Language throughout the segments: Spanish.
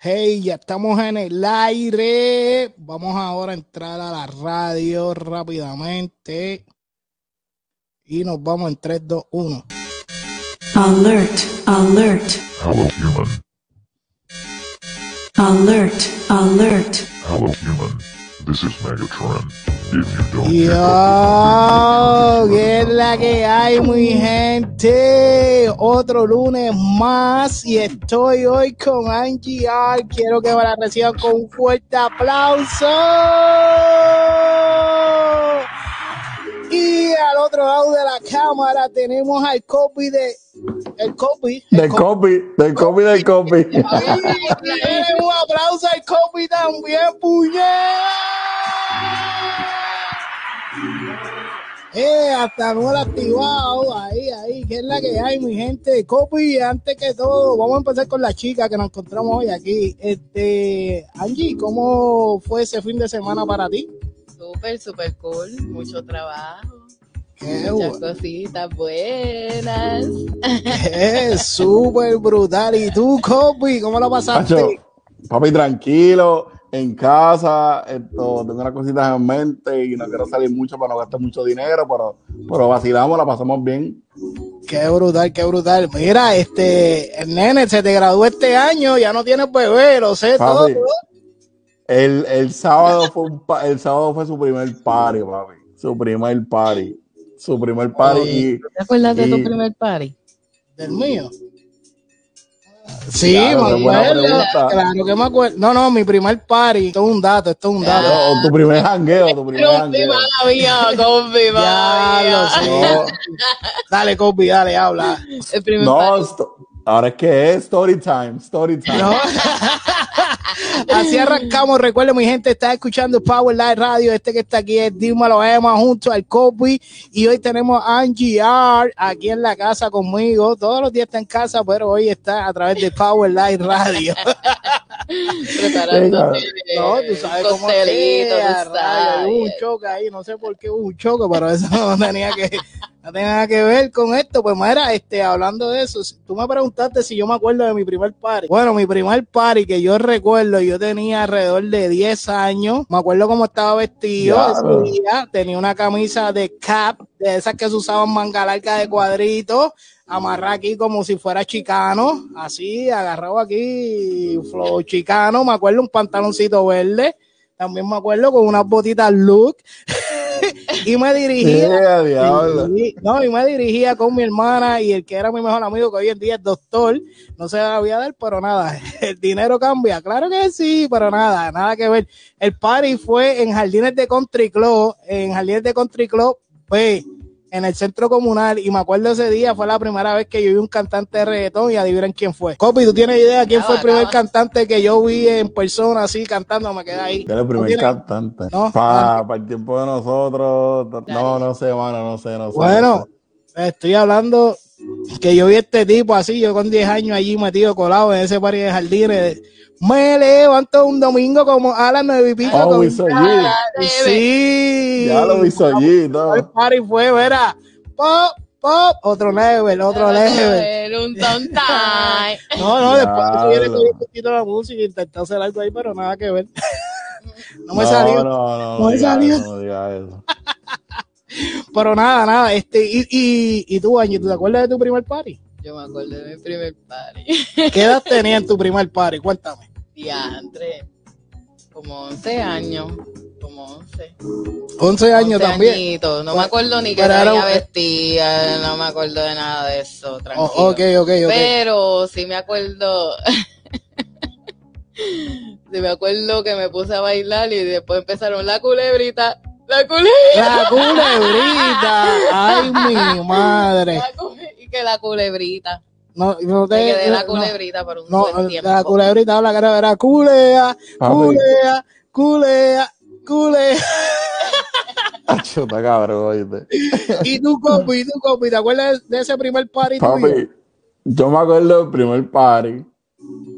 Hey, ya estamos en el aire. Vamos ahora a entrar a la radio rápidamente. Y nos vamos en 3, 2, 1. Alert, alert, Hello, human. alert, alert. Hello, human. This is Megatron. Yo, ¿qué es la que hay, mi gente? Otro lunes más y estoy hoy con Angie R. Quiero que me la reciban con un fuerte aplauso. Y al otro lado de la cámara tenemos al copy de... El copy. el Del copy, del copy, del copy. Ay, denle un aplauso al copy también, puñet. Eh, hasta no lo activado, ahí, ahí, que es la que hay, mi gente. Copy, antes que todo, vamos a empezar con la chica que nos encontramos hoy aquí. Este, Angie, ¿cómo fue ese fin de semana para ti? Súper, súper cool. Mucho trabajo. Qué Muchas bueno. cositas buenas. Es súper brutal. ¿Y tú, Copy, cómo lo pasaste? Pacho, papi, tranquilo, en casa, esto, tengo unas cositas en mente y no quiero salir mucho para no gastar mucho dinero, pero, pero vacilamos, la pasamos bien. Qué brutal, qué brutal. Mira, este, el nene se te graduó este año, ya no tienes bebé, lo sé todo. Papi, el, el sábado fue un pa- el sábado fue su primer party, papi. Su primer party. Su primer party y, ¿Te acuerdas de tu primer party? ¿Del mío? Sí, Claro, me acuerdo. Claro que me acuerdo. No, no, mi primer party. Esto es un dato, esto es un dato. tu primer jangueo, tu primer Compi, jangueo. mía. No, Dale, Copy, dale, habla. El primer no, ahora es que es story time, story time. No. Así arrancamos. Recuerden, mi gente, está escuchando Power Live Radio. Este que está aquí es Dímelo Emma junto al Copy. Y hoy tenemos a Angie R aquí en la casa conmigo. Todos los días está en casa, pero hoy está a través de Power Live Radio. Preparándote No, tú sabes un cómo es. Hubo un choque ahí, no sé por qué hubo un choque, pero eso no tenía que, no tenía nada que ver con esto. Pues mira, este, hablando de eso, tú me preguntaste si yo me acuerdo de mi primer party. Bueno, mi primer party que yo recuerdo, yo tenía alrededor de 10 años. Me acuerdo cómo estaba vestido Diablo. ese día. Tenía una camisa de cap, de esas que se usaban manga larga de cuadritos amarrar aquí como si fuera chicano, así, agarrado aquí, flow chicano, me acuerdo un pantaloncito verde, también me acuerdo con unas botitas look, y me dirigía, no, y me dirigía con mi hermana y el que era mi mejor amigo, que hoy en día es doctor, no se la voy a dar, pero nada, el dinero cambia, claro que sí, pero nada, nada que ver. El party fue en Jardines de Country Club, en Jardines de Country Club, pues, en el centro comunal, y me acuerdo ese día, fue la primera vez que yo vi un cantante de reggaetón y adivinen quién fue. Copy, ¿tú tienes idea quién fue el primer cantante que yo vi en persona así cantando? Me quedé ahí. Era el ¿No primer tienes? cantante. No. Para el tiempo de nosotros. No, no sé, mano, no sé, no sé. Bueno, estoy hablando que yo vi este tipo así, yo con 10 años allí metido colado en ese parque de jardines. Me levanto un domingo como a las nueve y pico. Oh, con- G. sí. Ya lo hizo allí, ¿no? El party fue, verá, pop, pop, otro level, otro level. Un tontay. No, no, después de eso viene Diablo. con un poquito la música, intenté hacer algo ahí, pero nada que ver. No me no, salió. No, no, no, No me salió. Pero nada, nada. Este, y, y, y tú, Angie, ¿tú te acuerdas de tu primer party? Yo me acuerdo de mi primer party. ¿Qué edad tenías en tu primer party? Cuéntame. Diantre. Como 11 años. Como 11. 11 años 11 también. añitos. No me acuerdo ni Pero era un- vestía, no me acuerdo de nada de eso, tranquilo. Oh, ok, ok, ok. Pero sí me acuerdo. sí me acuerdo que me puse a bailar y después empezaron la culebrita. La culebrita. La culebrita. Ay, mi madre. y que la culebrita. No, no te. Me quedé la no, culebrita por un No, buen tiempo. la culebrita habla que era culea, Papi. culea, culea, culea. Chuta cabrón, oíste. Y tú, Copi, y tú, Copi, ¿te acuerdas de ese primer party tuyo? Papi, yo me acuerdo del primer party.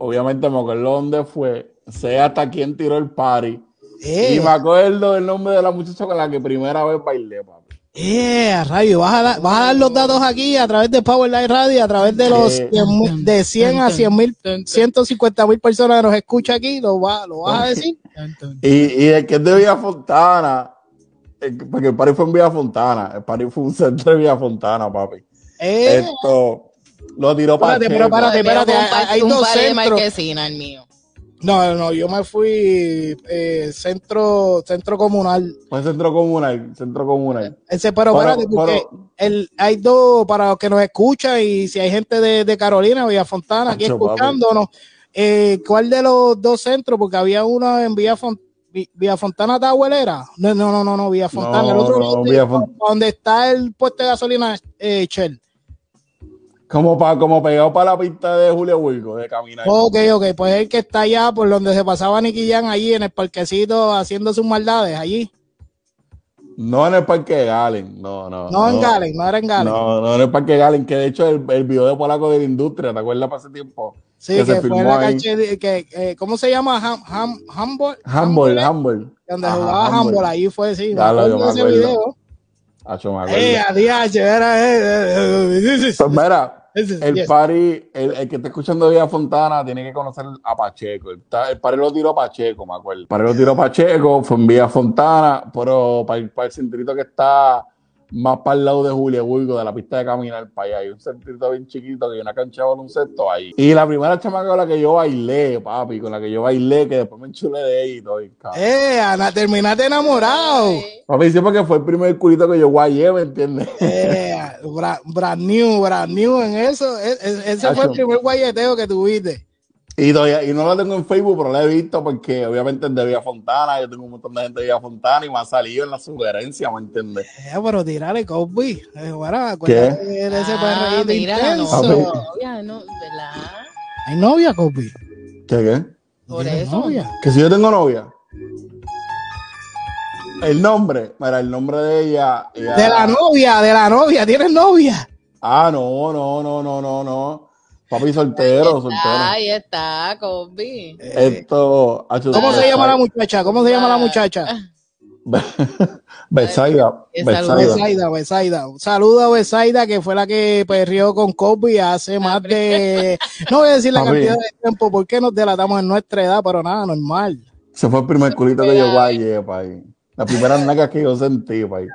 Obviamente me acuerdo dónde fue. Sé hasta quién tiró el party. Eh, Y me acuerdo del nombre de la muchacha con la que primera vez bailé, papi. Eh, a radio, vas a, dar, vas a dar los datos aquí a través de Power Live Radio, a través de los Sí. 100 mil- de 100 a 100 mil, 150 mil personas que nos escuchan aquí, lo, va, lo vas a decir. Y, y el que es de Villa Fontana, el- porque el party fue en Villa Fontana, el party fue un centro de Villa Fontana, papi. Eh, Esto lo tiró para Espérate, pero espérate, espérate, hay- hay un dos par de centros. el mío. No, no, yo me fui eh, centro, centro comunal. Fue centro comunal, centro comunal. Ese, pero, Pero- espérate, porque pero- el, hay dos, para los que nos escuchan, y si hay gente de, de Carolina, Villa Fontana, aquí escuchándonos, eh, ¿cuál de los dos centros? Porque había uno en Villa, Fon- Vi- Villa Fontana Tahuelera. No, no, no, no, no, Villa Fontana. el otro no, lado de- donde está el puesto de gasolina eh, Shell. Como, pa, como pegado para la pista de Julio Wilco, de caminar. Ok, ok, pues el que está allá por donde se pasaba Nicky Jam, allí en el parquecito haciendo sus maldades, allí. No en el Parque de Galen, no, no. No, en Galen, no era en Galen. No, no en el Parque de Galen, que de hecho el, el video de Polaco de la Industria, ¿te acuerdas para ese tiempo? sí, que que, se fue filmó en la ahí. cancha, que, eh, ¿cómo se llama? Ham, ham, handball, Handball, handball. Donde Ajá, jugaba handball. handball, ahí fue, sí. Ya lo- yo acuerdo me de ese acuerdo. video. Acho, me acuerdo. Eh, adiós, era, eh, eh, eh, Pues mira, Ese el yes. party, el, el que está escuchando Villa Fontana tiene que conocer a Pacheco. El, el party lo tiró Pacheco, me acuerdo. El party lo tiró Pacheco, fue en Villa Fontana, pero para el, para el centrito que está más para el lado de Julio Burgo, de la pista de caminar para allá. Hay un centrito bien chiquito que hay una cancha de baloncesto ahí. Y la primera chamaca con la que yo bailé, papi, con la que yo bailé, que después me enchulé de ella y todo. y cabrón. Eh, Ana, terminaste enamorado. Papi, sí, porque fue el primer culito que yo guayé, ¿me entiendes? Eh, bra- brand new, brand new en eso. E- e- ese fue el primer guayeteo que tuviste. Y, todavía, y no la tengo en Facebook, pero la he visto porque obviamente es de Villa Fontana, yo tengo un montón de gente de Villa Fontana y me ha salido en la sugerencia, ¿me entiendes? Eh, pero tirale, Cosby. Eh, bueno, acuérdate de ese ah, mira, la intenso. novia, no, ¿verdad? ¿Hay novia, Cosby? ¿Qué qué? Por ¿Tienes eso. novia? Que si yo tengo novia. El nombre, mira, el nombre de ella. ella- De la novia, de la novia. ¿Tienes novia? Ah, no, no, no, no, no, no. Papi soltero, soltero. Ahí está, Kobe. Esto. ¿Cómo se llama la muchacha? ¿Cómo se llama la muchacha? Besaida. Esa Besaida. Besaida, saludo a Besaida, que fue la que perrió con Cosby hace más de. No voy a decir la Papi. cantidad de tiempo, porque nos delatamos en nuestra edad, pero nada, normal. Ese fue el primer culito que yo guayé, país. La primera naca que yo sentí, país.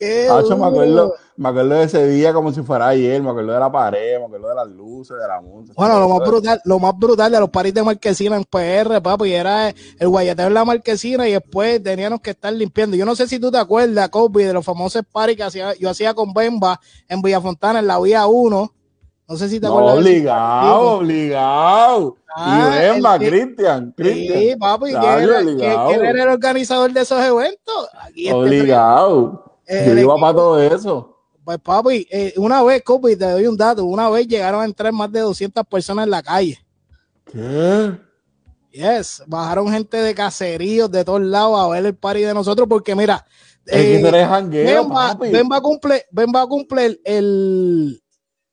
Hacho, me acuerdo, me acuerdo de ese día como si fuera ayer, me acuerdo de la pared, me acuerdo de las luces, de la música. Bueno, lo más brutal, lo más brutal de los paris de marquesina en PR, papi, era el guayateo en la marquesina y después teníamos que estar limpiando. Yo no sé si tú te acuerdas, Kobe, de los famosos paris que hacía, yo hacía con Bemba en Villafontana, en la vía 1. No sé si te No, acuerdas. obligado, obligado. Ah, y Bemba, el que- Cristian, Cristian. Sí, papi, ¿quién era, era el organizador de esos eventos? Aquí este Obligado. Yo el iba para todo eso. Pues papi, eh, una vez, Kobe, te doy un dato, una vez llegaron a entrar más de 200 personas en la calle. ¿Qué? Yes, bajaron gente de caseríos de todos lados a ver el party de nosotros porque mira, eh, jangueo, Bemba. Bemba cumple, Bemba cumple el, el,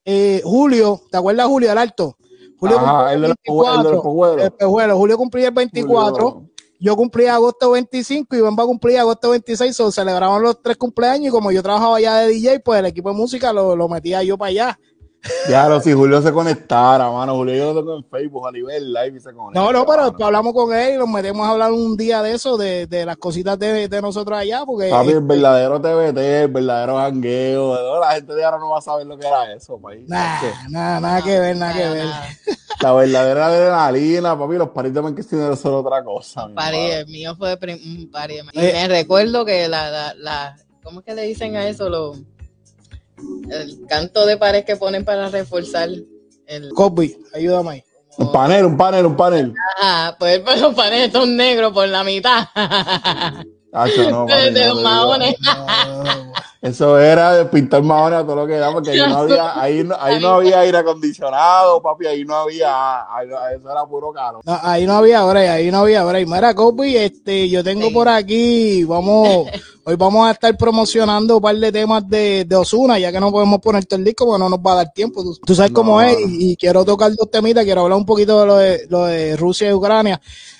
eh, Julio, ¿te acuerdas Julio el alto? Julio cumplía el el de los pojuelos. el pejuelo. Julio cumplía el 24, Julio. Yo cumplía agosto 25 y Bemba cumplía agosto 26, so celebraban los tres cumpleaños y como yo trabajaba allá de DJ, pues el equipo de música lo, lo metía yo para allá. Lo si Julio se conectara, mano. Julio yo lo tengo en Facebook a nivel live y se conecta. No, no, pero mano. hablamos con él y nos metemos a hablar un día de eso, de, de las cositas de, de nosotros allá, porque Papi, el verdadero TBT, el verdadero jangueo. La gente de ahora no va a saber lo que era eso, país. nah, nada, nada que ver, nada que ver. nada. La verdadera adrenalina, papi. Los paritos de marquesineros son otra cosa. madre. el mío fue un party. Y Eh. me recuerdo que la, la, la, ¿cómo es que le dicen a eso? Lo, el canto de pared que ponen para reforzar el, Cosby, ayúdame ahí. Un panel, un panel, un panel. Ajá, pues pues los paneles son negros por la mitad. Hacho, no, papi, de no maones. Eso era de pintar maones a todo lo que era, porque ahí no había, ahí no, ahí no había aire acondicionado, papi, ahí no había, ahí eso era puro calor. No, ahí no había break, ahí no había break. Mira, Cosby, este, yo tengo Sí. por aquí, vamos, hoy vamos a estar promocionando un par de temas de, de Osuna, ya que no podemos poner todo el disco porque no nos va a dar tiempo. Tú, tú sabes No. cómo es, y, y quiero tocar dos temitas, quiero hablar un poquito de lo de, lo de Rusia y Ucrania.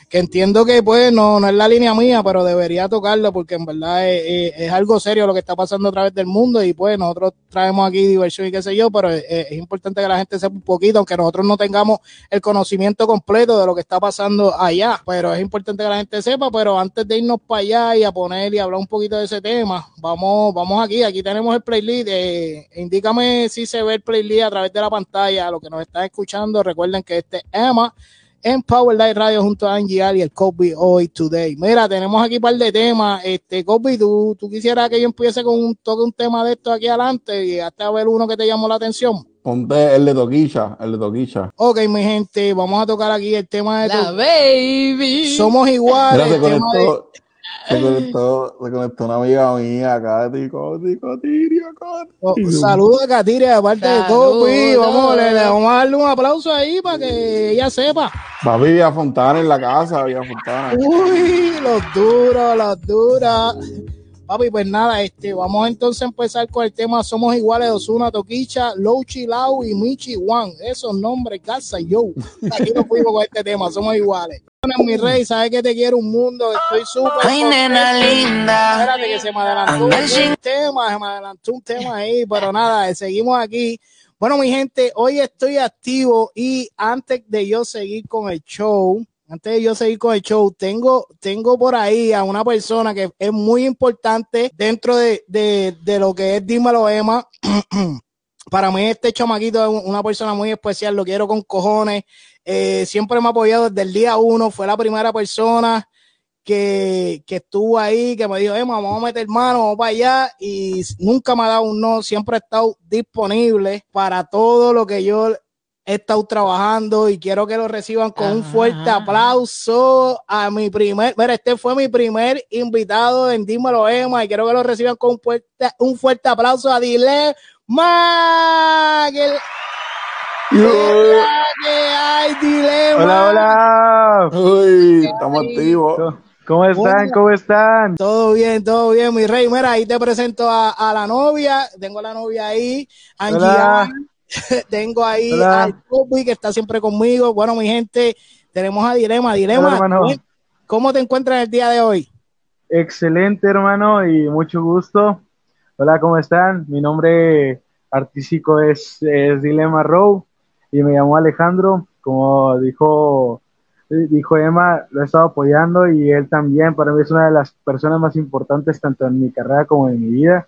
Que entiendo que pues no, no es la línea mía, pero debería tocarlo porque en verdad es, es- es algo serio lo que está pasando a través del mundo y pues nosotros traemos aquí diversión y qué sé yo, pero es, importante que la gente sepa un poquito, aunque nosotros no tengamos el conocimiento completo de lo que está pasando allá, pero es importante que la gente sepa, pero antes de irnos para allá y a poner y hablar un poquito de ese tema, vamos, vamos aquí, aquí tenemos el playlist, eh, indícame si se ve el playlist a través de la pantalla, lo que nos están escuchando, recuerden que este es Emma en Power Light Radio junto a Angie Al y el Kobe Hoy Today. Mira, tenemos aquí un par de temas. Este, Kobe, ¿tú, tú quisieras que yo empiece con un toque un tema de esto aquí adelante y hasta ver uno que te llamó la atención. Ponte el de Toquicha, el de Toquicha. Ok, mi gente, vamos a tocar aquí el tema de La baby. Somos iguales. Mira, se tema de- conectó, se conectó, se conectó una amiga mía acá, Tico, Tirio, Oh, Saludos a Katiria, de parte de. Kobe. Vamos, le, le vamos a darle un aplauso ahí para que ella sepa. Papi, Villa Fontana en la casa, Villa Fontana. Uy, los duros, los duros. Papi, pues nada, este, vamos entonces a empezar con el tema Somos Iguales, Osuna, Toquicha, Louchi, Lau y Michi Juan. Esos nombres, casa yo. Aquí nos fuimos con este tema, Somos Iguales. Bueno, mi rey, sabes que te quiero un mundo, estoy súper. Ay, nena linda. Espérate que se me adelantó un tema, se me adelantó un tema ahí, pero nada, seguimos aquí. Bueno, mi gente, hoy estoy activo y antes de yo seguir con el show, antes de yo seguir con el show, tengo, tengo por ahí a una persona que es muy importante dentro de, de, de lo que es Dímelo Emma. Para mí este chamaquito es una persona muy especial, lo quiero con cojones. Eh, siempre me ha apoyado desde el día uno, fue la primera persona que, que estuvo ahí, que me dijo, Emma, vamos a meter mano, vamos para allá, y nunca me ha dado un no, siempre ha estado disponible para todo lo que yo he estado trabajando y quiero que lo reciban con un fuerte aplauso a mi primer, mira, este fue mi primer invitado en Dímelo Emma y quiero que lo reciban con un fuerte, un fuerte aplauso a Dile Ma, que, que hay Dilema. Hola, hola. Uy, estamos activos. ¿Cómo están? ¿Cómo están? Todo bien, todo bien, mi rey. Mira, ahí te presento a, a la novia. Tengo a la novia ahí, Angie. Hola. Tengo ahí Hola. al Kobe, que está siempre conmigo. Bueno, mi gente, tenemos a Dilema. Dilema, Hola. ¿cómo te encuentras el día de hoy? Excelente, hermano, y mucho gusto. Hola, ¿cómo están? Mi nombre artístico es, es Dilema Row y me llamo Alejandro. Como dijo, dijo Emma, lo he estado apoyando y él también. Para mí es una de las personas más importantes tanto en mi carrera como en mi vida.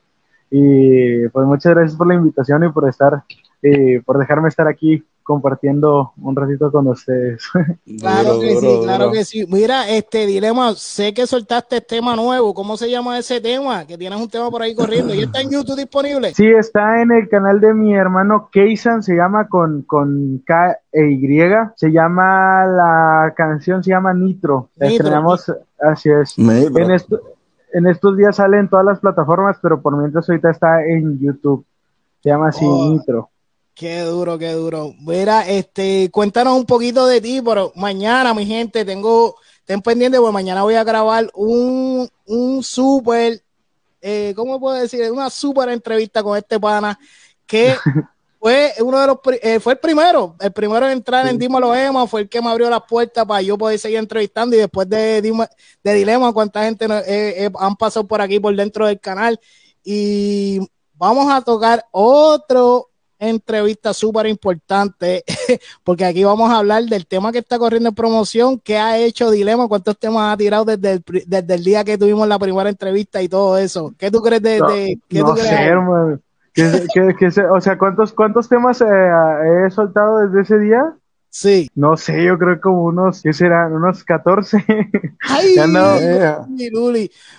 Y pues muchas gracias por la invitación y por estar, eh, por dejarme estar aquí compartiendo un ratito con ustedes. Claro Duro, que duro, sí, claro que sí. Mira, este Dilema, sé que soltaste tema nuevo. ¿Cómo se llama ese tema? Que tienes un tema por ahí corriendo. ¿Y está en YouTube disponible? Sí, está en el canal de mi hermano Keisan, se llama con, con K e Y. Se llama, la canción se llama Nitro. La Nitro. estrenamos, así es. Nitro. En, esto- en estos días sale en todas las plataformas, pero por mientras ahorita está en YouTube. Se llama así Oh. Nitro. Qué duro, qué duro. Mira, este, cuéntanos un poquito de ti, pero mañana, mi gente, tengo, ten pendiente, porque mañana voy a grabar un, un súper, eh, ¿cómo puedo decir? Una súper entrevista con este pana, que fue uno de los, eh, fue el primero, el primero en entrar en Dímelo Emma, fue el que me abrió las puertas para yo poder seguir entrevistando y después de, de Dilema, cuánta gente eh, eh, han pasado por aquí, por dentro del canal, y vamos a tocar otro entrevista súper importante, porque aquí vamos a hablar del tema que está corriendo en promoción, qué ha hecho Dilema, cuántos temas ha tirado desde el, desde el día que tuvimos la primera entrevista y todo eso. ¿Qué tú crees de, No, de- qué no tú crees? sé, se- o sea, ¿cuántos, cuántos temas eh, he soltado desde ese día? Sí. No sé, yo creo como unos, ¿qué serán? Unos 14. Ay, Ya no.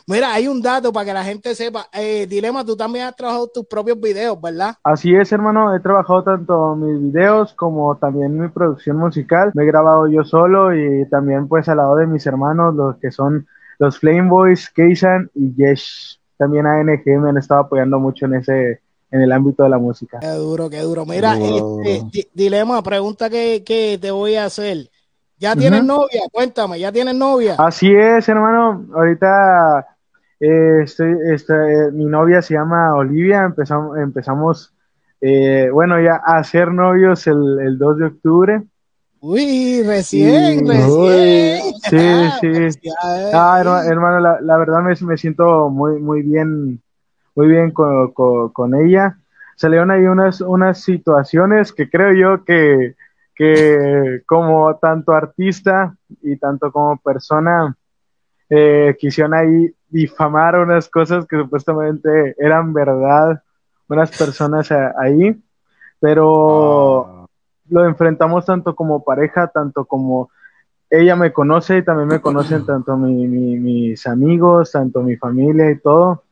Mira, hay un dato para que la gente sepa. Eh, Dilema, tú también has trabajado tus propios videos, ¿verdad? Así es, hermano. He trabajado tanto mis videos como también mi producción musical. Me he grabado yo solo y también pues al lado de mis hermanos, los que son los Flame Boys, Keisan y Yesh. También ANG me han estado apoyando mucho en ese, en el ámbito de la música. Qué duro, qué duro. Mira, Duro, este, Dilema, pregunta que, que te voy a hacer. ¿Ya tienes novia? Cuéntame, ¿ya tienes novia? Así es, hermano. Ahorita eh, estoy, estoy- mi novia se llama Olivia. Empezamos, empezamos eh, bueno, ya a ser novios el, el 2 de octubre. Uy, recién, Sí. recién. Sí, Ah, sí. felicidades. Ah, herma- hermano, la, la verdad me, me siento muy, muy bien, muy bien con, con- con ella. Salieron ahí unas, unas situaciones que creo yo que, que como tanto artista y tanto como persona eh, quisieron ahí difamar unas cosas que supuestamente eran verdad, unas personas a- ahí, pero Ah, lo enfrentamos tanto como pareja, tanto como ella me conoce y también me conocen tanto mi- mi- mis amigos, tanto mi familia y todo.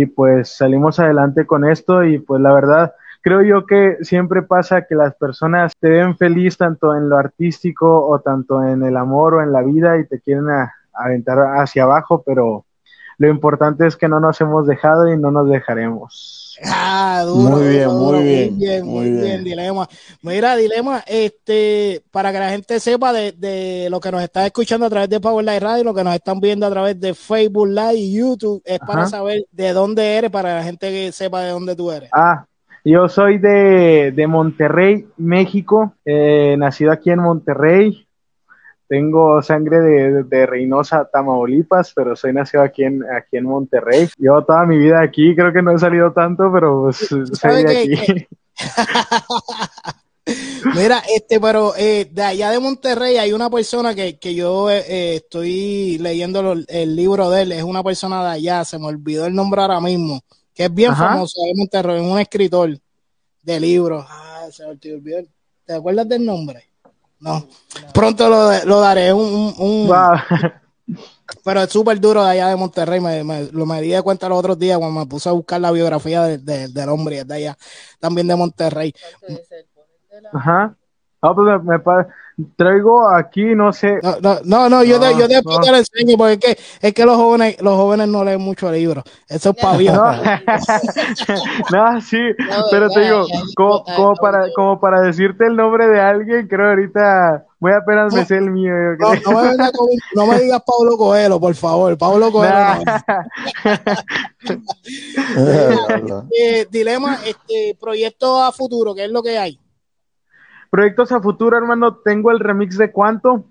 Y pues salimos adelante con esto y pues la verdad, creo yo que siempre pasa que las personas te ven feliz tanto en lo artístico o tanto en el amor o en la vida y te quieren aventar hacia abajo, pero lo importante es que no nos hemos dejado y no nos dejaremos. Ah, duro, Muy bien, duro, muy bien, muy bien, muy. Dilema. Mira, Dilema, este, para que la gente sepa de, de lo que nos está escuchando a través de Power Live Radio, lo que nos están viendo a través de Facebook Live y YouTube, es para saber de dónde eres, para la gente que sepa de dónde tú eres. Ah, yo soy de, de Monterrey, México, eh, nacido aquí en Monterrey. Tengo sangre de, de Reynosa, Tamaulipas, pero soy nacido aquí en, aquí en Monterrey. Llevo toda mi vida aquí, creo que no he salido tanto, pero pues, soy de aquí. Mira, este, pero eh, de allá de Monterrey hay una persona que, que yo eh, eh, estoy leyendo lo- el libro de él, es una persona de allá, se me olvidó el nombre ahora mismo, que es bien Ajá. famoso de Monterrey, es un escritor de libros. Ah, se me olvidó. ¿Te acuerdas del nombre? No. Pronto lo, lo daré un, un- un- Wow. pero es súper duro de allá de Monterrey. Me, me- lo me di de cuenta los otros días cuando me puse a buscar la biografía de- de- del hombre y es de allá, también de Monterrey. Ajá. Ah, pues me, traigo aquí, no sé. No, no, no, no, yo, te, No, yo después no. te lo enseño porque es que, es que los jóvenes, los jóvenes no leen mucho libros. Eso es para No, viejos. no, sí, No, pero te digo, como, como para, como para decirte el nombre de alguien, creo ahorita muy apenas me sé el mío. yo No, creo. no me, con- no me digas Pablo Coelho, por favor. Pablo Coelho. no. verdad. Eh, dilema, este proyecto a futuro, ¿qué es lo que hay? Proyectos a futuro, hermano, tengo el remix de Cuánto,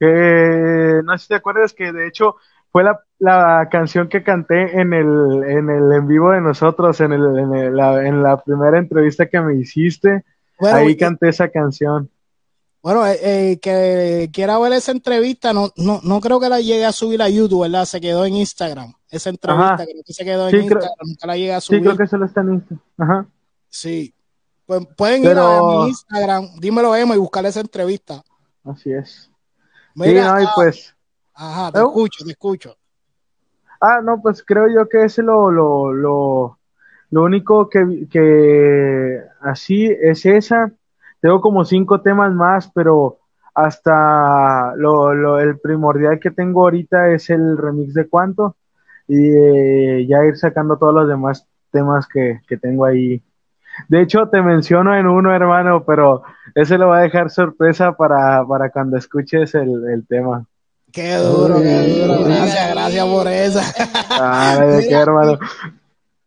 no sé si te acuerdas que de hecho fue la, la canción que canté en el, en el en vivo de nosotros, en, el, en, el- la, en la primera entrevista que me hiciste, Bueno, ahí canté esa canción. bueno eh, eh, que quiera ver esa entrevista, no, no, no creo que la llegue a subir a YouTube, ¿verdad? Se quedó en Instagram. Esa entrevista Ajá. creo que se quedó en Sí, creo- Instagram, nunca la llegué a Sí, creo que solo está en Insta. Ajá. Sí. Pues pueden ir Pero- a mi Instagram, dímelo Emo y buscar esa entrevista. Así es. Mira, sí, no, y pues. ajá, te ¿Eh? escucho, te escucho. Ah, no, pues creo yo que es lo, lo, lo, lo único que, que así es esa. Tengo como cinco temas más, pero hasta lo, lo, el primordial que tengo ahorita es el remix de cuánto y eh, ya ir sacando todos los demás temas que, que tengo ahí. De hecho, te menciono en uno, hermano, pero ese lo va a dejar sorpresa para, para cuando escuches el, el tema. Qué duro, qué duro. Gracias, gracias por esa. Ah, ¿de qué, Mira, hermano?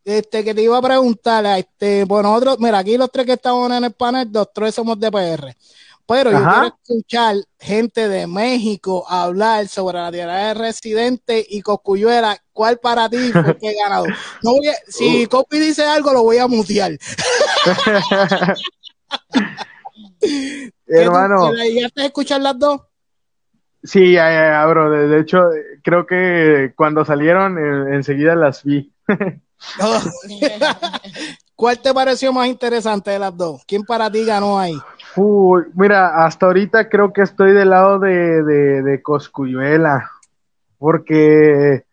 Este, que te iba a preguntar, este, bueno, nosotros, mira, aquí los tres que estamos en el panel, los tres somos de PR. Pero yo quiero escuchar gente de México hablar sobre la tierra de residente y Coscuyuela. ¿Cuál para ti fue que ganado? No voy a- si Cospi dice algo, lo voy a mutear. ¿Qué Hermano. ¿la llegaste a escuchar las dos? Sí, ya, ya, bro. De, de hecho, creo que cuando salieron, eh, enseguida las vi. ¿Cuál te pareció más interesante de las dos? ¿Quién para ti ganó ahí? Uy, mira, hasta ahorita creo que estoy del lado de, de, de Coscuyuela. Porque,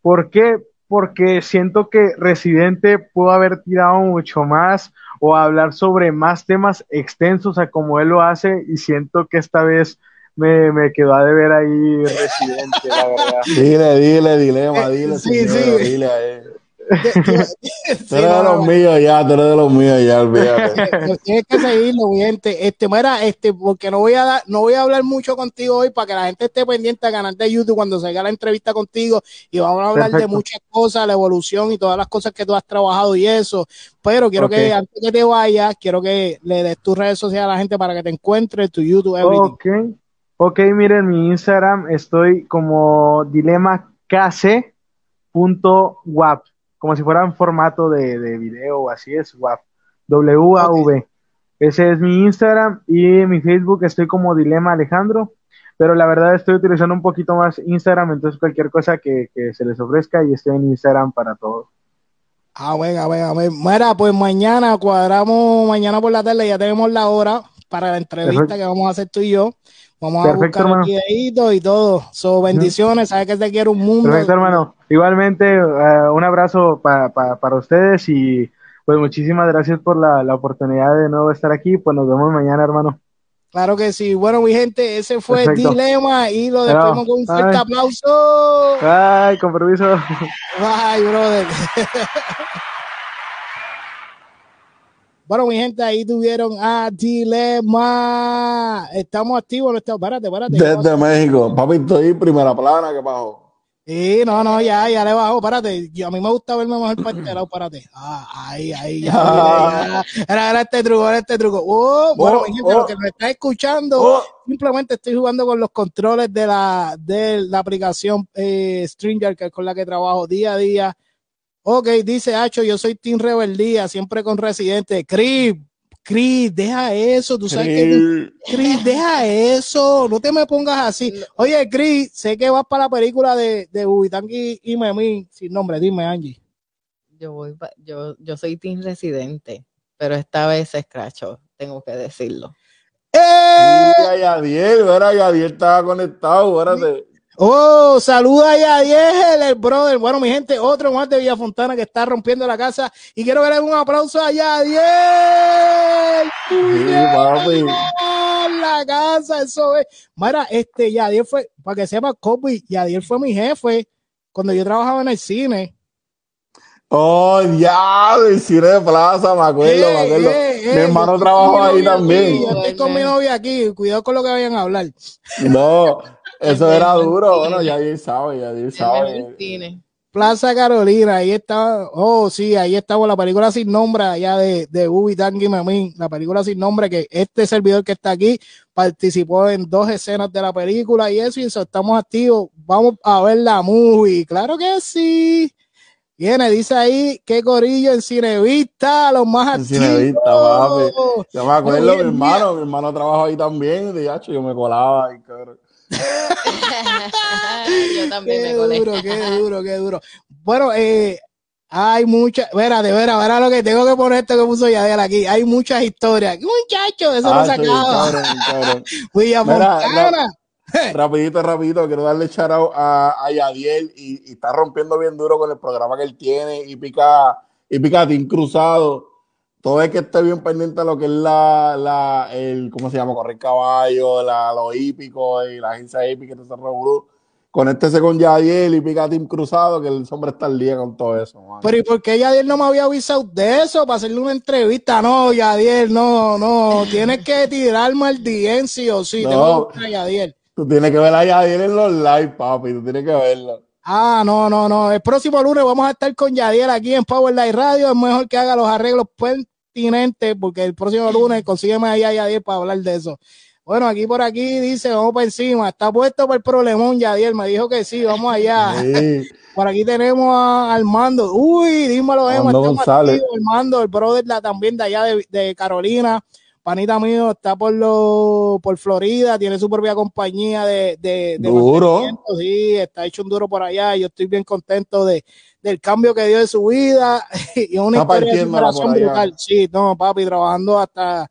¿por qué? Porque siento que Residente pudo haber tirado mucho más o hablar sobre más temas extensos a como él lo hace y siento que esta vez me, me quedó a deber ahí Residente, la verdad. Dile, dile, dilema, dile. Sí, señora, sí. Dile a él. Tú eres de los míos ya, tú eres de los míos ya, olvídate. Tienes que seguirlo, mi gente. Este, mira, este, porque no voy a dar, no voy a hablar mucho contigo hoy para que la gente esté pendiente al canal de YouTube cuando salga la entrevista contigo y vamos a hablar de muchas cosas, la evolución y todas las cosas que tú has trabajado y eso. Pero quiero que antes que te vayas, quiero que le des tus redes sociales a la gente para que te encuentre, tu YouTube, everything. Ok, ok, miren, mi Instagram estoy como dilemakc.wap, como si fuera en formato de, de video o así es, WAP, W-A-V. Ese es mi Instagram y mi Facebook estoy como Dilema Alejandro, pero la verdad estoy utilizando un poquito más Instagram, entonces cualquier cosa que, que se les ofrezca y estoy en Instagram para todos. Ah, venga, venga, venga. Mira, pues mañana cuadramos, mañana por la tarde ya tenemos la hora para la entrevista Perfecto. que vamos a hacer tú y yo. Vamos a buscar hermano. el y todo. So, bendiciones, sabes que te quiero un mundo. Perfecto, hermano. Igualmente, eh, un abrazo pa- pa- para ustedes y pues muchísimas gracias por la, la oportunidad de nuevo estar aquí. Pues nos vemos mañana, hermano. Claro que sí. Bueno, mi gente, ese fue Perfecto. Dilema y lo despedimos con un fuerte aplauso. Ay, con permiso. Bye, brother. Bueno, mi gente, ahí tuvieron a Dilema. Estamos activos, no estamos. Espérate, espérate. Desde México. Papi, estoy primera plana, ¿qué pasó? Sí, no, no, ya, ya le bajo, espérate. Yo, a mí me gusta verme mejor para este lado, espérate. Ah, ahí, ahí, ya, ya. Era, era este truco, era este truco. Oh, bueno, Oh, mi gente, oh. lo que me está escuchando, Oh. simplemente estoy jugando con los controles de la, de la aplicación eh, Stringer, que es con la que trabajo día a día. Ok, dice Hacho, yo soy Team Rebeldía, siempre con Residente. Chris, Chris, deja eso, tú sabes que. Chris, deja eso, no te me pongas así. Oye, Chris, sé que vas para la película de, de y Memín, sin nombre, dime, Angie. Yo voy pa- yo, yo soy team residente, pero esta vez se escrachó, tengo que decirlo. ¡Eh! Mira, Yadiel, mira, Yadiel estaba conectado, espérate. Oh, saluda a Yadiel, el brother. Bueno, mi gente, otro más de Villafontana que está rompiendo la casa. Y quiero que le den un aplauso a Yadiel. Sí. La casa, eso es. Mira, este Yadiel fue, para que sepa, Kobe, Yadiel fue mi jefe cuando yo trabajaba en el cine. Oh, ya, el cine de plaza, me acuerdo, me acuerdo. Eh, eh, Mi hermano trabajó ahí aquí, también. Yo estoy con mi novia aquí. Cuidado con lo que vayan a hablar. No, eso El era mejor duro. cine. Bueno, Yadiel sabe, Yadiel El mejor sabe. Plaza Carolina, ahí está, oh sí, ahí estaba la película sin nombre allá de, de Ubi Tanguy Memín, la película sin nombre que este servidor que está aquí participó en dos escenas de la película y eso, y eso, estamos activos, vamos a ver la movie, claro que sí. Viene, dice ahí, qué corillo en Cinevista, los más En activos. Cinevista, papi. Yo me acuerdo, mi en hermano, mi hermano trabajó ahí también, de yo me colaba ahí, cabrón. yo también Qué me colé. duro, qué duro, qué duro. Bueno, eh, hay muchas, verá, de veras, verá lo que tengo que poner esto que puso Yadel aquí. Hay muchas historias. Muchacho, eso no Ah, se sí, acaba. cabrón, cabrón. Villa Mira, Fontana. Rapidito, rapidito, quiero darle out a, a Yadiel y, y está rompiendo bien duro con el programa que él tiene y pica, y pica Team Cruzado. Todo es que esté bien pendiente de lo que es la, la, el, ¿cómo se llama? Correr caballo, la, lo hípico y la agencia hípica de ese revolú. Conéctese con Yadiel y pica Team Cruzado, que el hombre está al día con todo eso, man. Pero ¿y por qué Yadiel no me había avisado de eso para hacerle una entrevista? No, Yadiel, no, no. Tienes que tirarme al DM sí o sí. No. Tengo que buscar a Yadiel. Tú tienes que ver a Yadiel en los live, papi, tú tienes que verlo. Ah, no, no, no. El próximo lunes vamos a estar con Yadiel aquí en Power Live Radio. Es mejor que haga los arreglos porque el próximo lunes consígueme ahí a Yadiel para hablar de eso. Bueno, aquí por aquí dice, vamos para encima. Está puesto para el problemón, Yadiel. Me dijo que sí, vamos allá. Sí. Por aquí tenemos a Armando. Uy, dímelo, Emma. Armando González. Armando, el brother la, también de allá de, de Carolina. Panita mío está por lo, por Florida, tiene su propia compañía de, de, de Duro. sí, está hecho un duro por allá. Yo estoy bien contento de, del cambio que dio de su vida y una Está historia de brutal. Sí, no, papi, trabajando hasta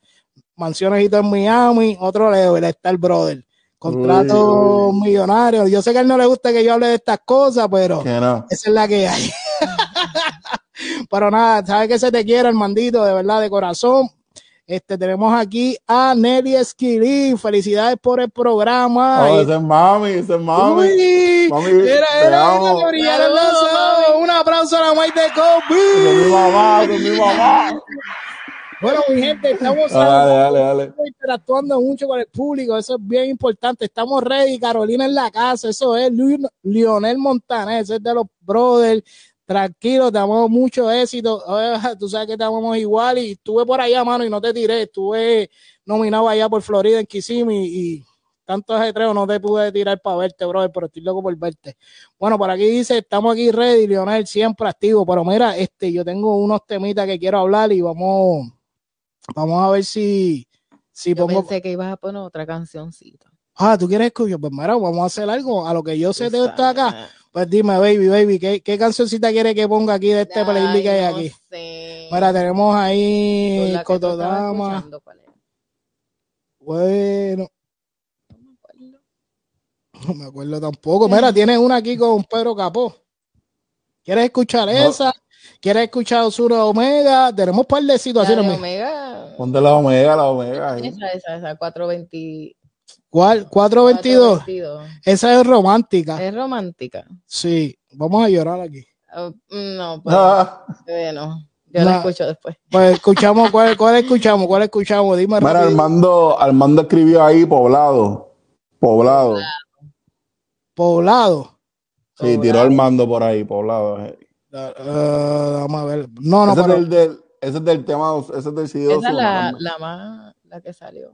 mansiones y todo en Miami, otro level está el brother. Contrato Uy, millonario. Yo sé que a él no le gusta que yo hable de estas cosas, pero no. esa es la que hay. Pero nada, sabes que se te quiere, Armandito, de verdad, de corazón. Este, tenemos aquí a Nelly Esquilín. Felicidades por el programa. Oh, ese es mami, ese es mami. Uy, Mami, era, era, era. Un aplauso a la Mike de Con mi Kobe. mamá, con mi mamá. Bueno, mi gente, estamos Dale, dale, dale. interactuando mucho con el público, eso es bien importante. Estamos ready, Carolina en la casa, eso es Lionel Montaner, ese es de los brothers. Tranquilo, te damos mucho éxito. Tú sabes que te amamos igual y estuve por allá, mano, y no te tiré. Estuve nominado allá por Florida en Kissimmee y tanto ajetreo no te pude tirar para verte, brother, pero estoy loco por verte. Bueno, por aquí dice, estamos aquí ready, Lionel, siempre activo. Pero mira, este, yo tengo unos temitas que quiero hablar y vamos, vamos a ver si, si Yo pongo. pensé que ibas a poner otra cancioncita. Ah, ¿tú quieres escuchar? Pues mira, vamos a hacer algo. A lo que yo sé de esto acá. Pues dime, baby, baby, ¿qué, qué cancioncita quieres que ponga aquí de este playlist Ay, que hay no aquí? sé. Mira, tenemos ahí la Cotodama. Bueno, No me acuerdo. no me acuerdo tampoco. Mira, tienes una aquí con Pedro Capó. ¿Quieres escuchar esa? ¿Quieres escuchar Osura Omega? Tenemos un par de La situaciones. de mi- Omega. Ponte la omega, la omega. ahí. Esa, esa, esa, 420. ¿Cuál? 422. 422. Esa es romántica. Es romántica. Sí, vamos a llorar aquí. Oh, no, pues, Ah, bueno, yo No. la escucho después. Pues escuchamos, ¿cuál, cuál escuchamos? ¿Cuál escuchamos? Dime Mira, rápido. Armando, Armando escribió ahí poblado. Poblado. Poblado. Sí, tiró Armando por ahí, poblado. Eh, vamos a ver. No, no, ese, pero es del, del- ese es del tema, ese es del Esa es la, la más, la que salió.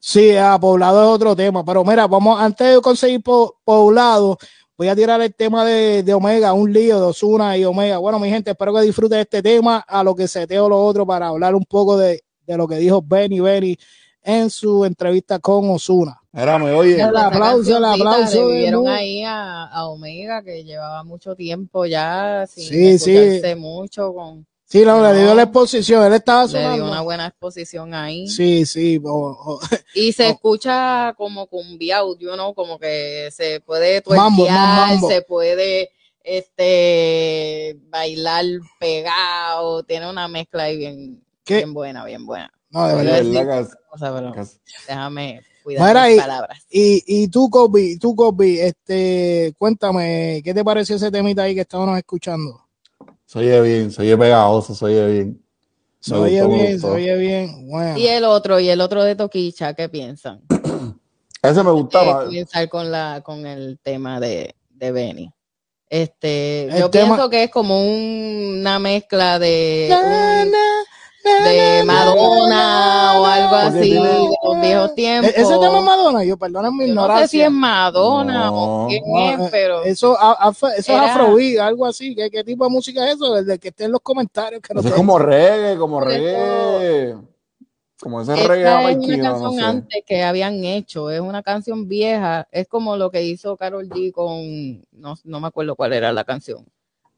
Sí, ah, poblado es otro tema. Pero mira, vamos, antes de conseguir po- poblado, voy a tirar el tema de, de Omega, un lío de Osuna y Omega. Bueno, mi gente, espero que disfruten este tema, a lo que seteo lo otro para hablar un poco de, de lo que dijo Benny Benny en su entrevista con Osuna. Me oye. El aplauso, el aplauso Nu- ahí a, a Omega, que llevaba mucho tiempo ya sin Sí, sí. escucharse mucho. Con, Sí, no, le dio No. la exposición, él estaba le sonando. dio una buena exposición ahí. Sí, sí, Y se Oh. escucha como cumbiado, you know, como que se puede tuerquear, mambo. se puede este bailar pegado, tiene una mezcla ahí bien, ¿Qué? bien buena, bien buena. no, de verdad. decir ¿verdad que- O sea, pero que- déjame cuidar Mira, mis y- palabras. Y, y tú, Kobe, tú, Kobe, este, cuéntame, ¿qué te pareció ese temita ahí que estábamos escuchando? Se oye bien, se oye pegajoso, se oye bien. Se oye bien, se oye bien. Bueno, Y el otro, y el otro de Toquicha, ¿qué piensan? Ese me gustaba. comenzar con la con el tema de, de Benny. Este, El yo tema- pienso que es como una mezcla de Na, un- na, na, de na, Madonna o algo así tiene- los viejos E- tiempos. Ese tema es Madonna, yo perdonen mi Yo no ignorancia. sé si es Madonna No. o quién No, es, eh, pero Eso, a- afro- eso Era- es afrobeat, algo así. ¿Qué, ¿Qué tipo de música es eso? El de que esté en los comentarios. Que no Eso es como reggae, como reggae. Como ese reggae es una canción sé. antes que habían hecho, es una canción vieja, es como lo que hizo Carol G con, no, no me acuerdo cuál era la canción,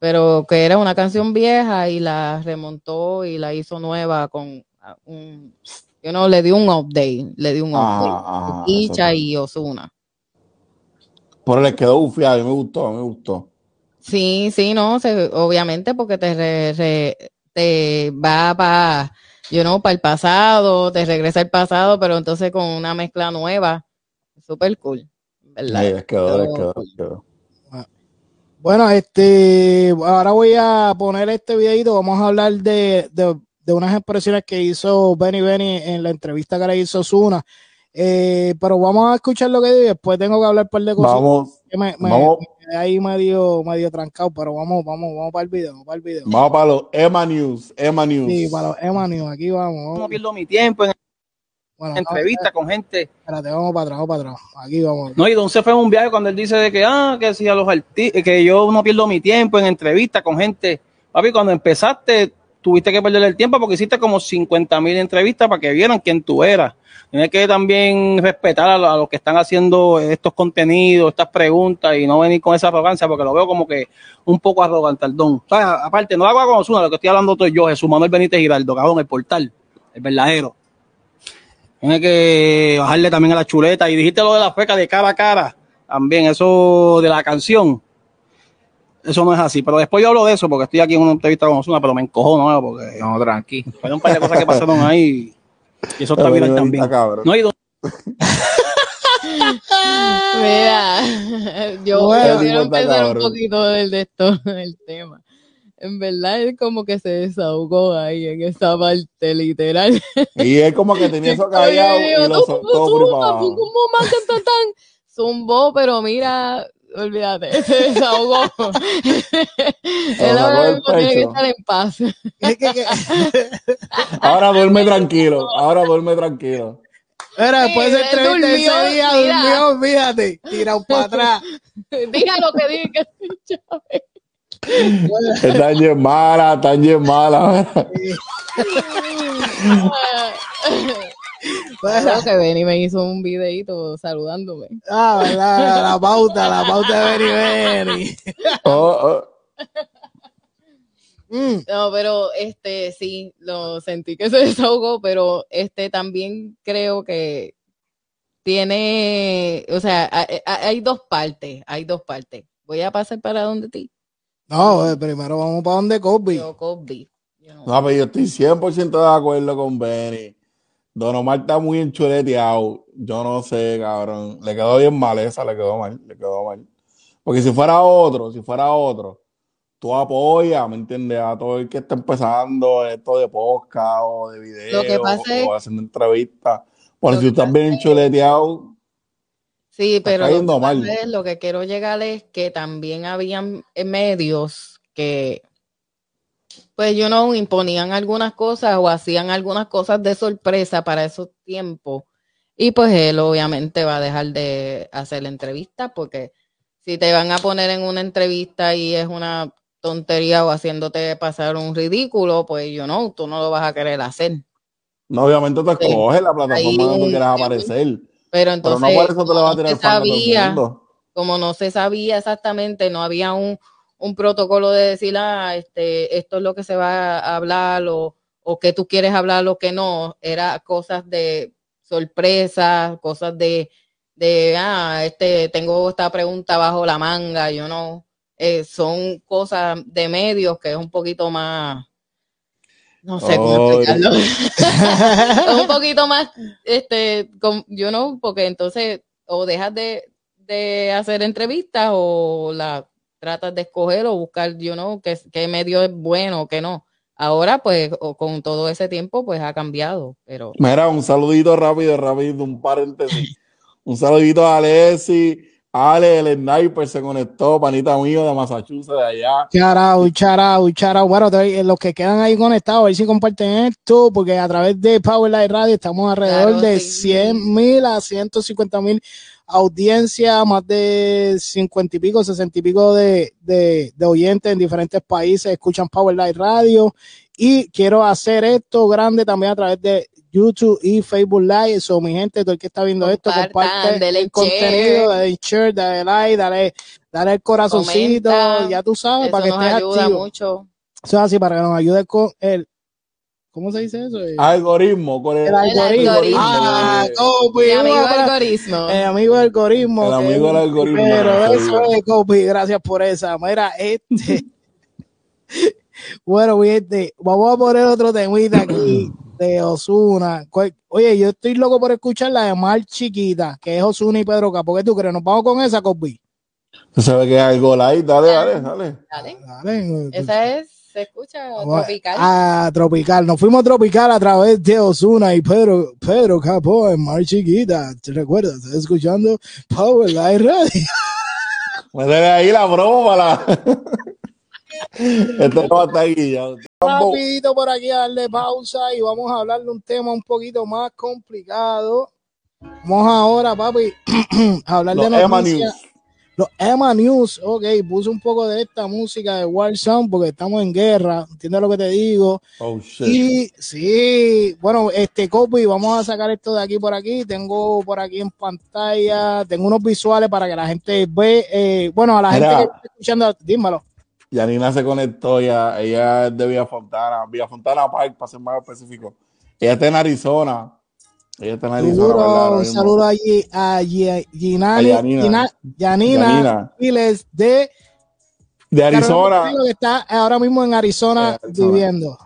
pero que era una canción vieja y la remontó y la hizo nueva con ah, un, yo no, le dio un update, le dio un update. Ajá, ajá, Icha exacto. y Osuna. Pero les quedó bufiado, me gustó, me gustó. Sí, sí, no, se- obviamente porque te, re- re- te va para, yo no, para el pasado, te regresa al pasado, pero entonces con una mezcla nueva, súper cool, ¿verdad? Ahí les quedó, les quedó, les quedó. Bueno, este, ahora voy a poner este videito. Vamos a hablar de, de, de unas expresiones que hizo Benny Benny en la entrevista que le hizo Zuna. Eh, pero vamos a escuchar lo que dice. Después tengo que hablar un par de cosas. Vamos, que me, me- vamos. me quedé ahí medio, medio trancado, pero vamos, vamos, vamos para el video, vamos para el video. vamos para los Emma News, Emma News. Sí, para los Emma News, aquí vamos. no pierdo mi tiempo en Bueno, entrevistas con gente. Espérate, vamos para atrás, vamos para atrás. Aquí vamos. No, y Don se fue en un viaje cuando él dice de que, ah, que si a los artistas, que yo no pierdo mi tiempo en entrevistas con gente. Papi, cuando empezaste, tuviste que perder el tiempo porque hiciste como 50 mil entrevistas para que vieran quién tú eras. Tienes que también respetar a, lo- a los que están haciendo estos contenidos, estas preguntas y no venir con esa arrogancia porque lo veo como que un poco arrogante al don. O sea, aparte, no hago con Osuna, lo que estoy hablando soy yo, Jesús Manuel Benítez Giraldo, cabrón, el portal, el verdadero. Tiene que bajarle también a la chuleta. Y dijiste lo de la feca de cara a cara. También, eso de la canción. Eso no es así. Pero después yo hablo de eso porque estoy aquí en una entrevista con Osuna, pero me encojo, ¿no? Porque No, tranqui. hay un par de cosas que pasaron ahí. Y eso está ahorita, también. No, y don- Mira, yo, Bueno, yo quiero empezar un poquito del de esto, del tema. En verdad, él como que se desahogó ahí en esa parte, literal. Y él como que tenía eso callado y lo soltó por ahí para abajo. Zumbó, pero mira, olvídate, se desahogó. Él ahora mismo tiene que estar en paz. Que- que- Ahora duerme tranquilo, ahora duerme tranquilo. Mira, después de esa él entrevista durmió, ese día mira. durmió, fíjate, tirado para atrás. Diga lo que diga. Chávez. Está bien mala, está bien mala. Creo que Benny me hizo un videito saludándome. ah, verdad, la pauta, la pauta de Benny Benny. Oh, oh. Mm, No, pero este sí, lo sentí que se desahogó, pero este también creo que tiene, o sea, ha- ha- hay dos partes, hay dos partes. Voy a pasar para donde ti. No, eh, primero vamos para donde Kobe. Yo, Cosby. Yo no- No, pero yo estoy 100% de acuerdo con Benny. Don Omar está muy enchuleteado. Yo no sé, cabrón. Le quedó bien mal esa, le quedó mal, le quedó mal. Porque si fuera otro, si fuera otro, tú apoyas, ¿me entiendes? A todo el que está empezando esto de podcast o de video Lo que pasa es- o haciendo entrevistas. Lo si tú estás bien enchuleteado, Sí, pero lo que, pasa mal. es- lo que quiero llegar es que también habían medios que, pues, yo no imponían algunas cosas o hacían algunas cosas de sorpresa para esos tiempos. Y pues él obviamente va a dejar de hacer la entrevista porque si te van a poner en una entrevista y es una tontería o haciéndote pasar un ridículo, pues yo no, tú no lo vas a querer hacer. no, obviamente tú Sí. escoges la plataforma donde quieras aparecer. Pero Pero entonces, no por eso te vas a tirar todo el sabía, mundo. como no se sabía exactamente, no había un, un protocolo de decir, ah, este, esto es lo que se va a hablar o, o que tú quieres hablar o que no, era cosas de sorpresa, cosas de, de, ah, este, tengo esta pregunta bajo la manga, yo no, eh, son cosas de medios que es un poquito más, no sé cómo Oh, explicarlo. es un poquito más, este, con, yo no, porque entonces o dejas de, de hacer entrevistas o la tratas de escoger o buscar, yo no, qué, qué medio es bueno, qué no. Ahora, pues, o con todo ese tiempo, pues ha cambiado, pero Mira, un saludito rápido, rápido, un paréntesis. Un saludito a Alessi, Ale, el sniper se conectó, panita mío de Massachusetts, de allá. Charao, charao, charao. Bueno, los que quedan ahí conectados, a ver si comparten esto, porque a través de Power Live Radio estamos alrededor Claro, de sí. 100 mil a 150 mil audiencias, más de 50 y pico, 60 y pico de, de, de oyentes en diferentes países escuchan Power Live Radio. Y quiero hacer esto grande también a través de YouTube y Facebook Live. So, mi gente, todo el que está viendo esto, comparte el contenido, dale share, dale like, dale, dale el corazoncito, Comenta. ya tú sabes, eso para que nos estés ayuda activo. mucho. Eso es así, para que nos ayude con el. ¿Cómo se dice eso? El, Algoritmo, con el, el algoritmo. algoritmo. Ah, eh, Kobe, Mi amigo abrazo. algoritmo. El amigo del algoritmo. El amigo del algoritmo, Pero eso es, Kobe, gracias por esa. Mira, este. bueno, este, vamos a poner otro temita aquí de Osuna. Oye, yo estoy loco por escuchar la de Mar Chiquita, que es Osuna y Pedro Capó. ¿Qué tú crees? ¿Nos vamos con esa, Kobe? Se ve que hay algo light, dale, dale, dale. Dale. Dale. Esa es, se escucha Vamos tropical. A tropical. Nos fuimos tropical a través de Osuna y Pedro, Pedro Capó en Mar Chiquita. ¿Te recuerdas? Estás escuchando Power Live Radio. Métele ahí la broma para la... Este no va a estar guillado. Rapidito por aquí a darle pausa y vamos a hablar de un tema un poquito más complicado. Vamos ahora, papi, a hablar Los de noticias. Los Emma News, ok, puse un poco de esta música de War Sound porque estamos en guerra, ¿entiendes lo que te digo? Oh, shit. Y sí, bueno, este copy, vamos a sacar esto de aquí por aquí. Tengo por aquí en pantalla, tengo unos visuales para que la gente ve, eh, bueno, a la Mira. gente que está escuchando, dímelo. Yanina se conectó, ya, ella es de Villa Fontana, Villa Fontana Park, para ser más específico. Ella está en Arizona. Ella un saludo allí a Ginani, A Yanina. Gina- Yanina Yanina. Giles de De Arizona. Carolina, que está ahora mismo en Arizona, En Arizona. viviendo.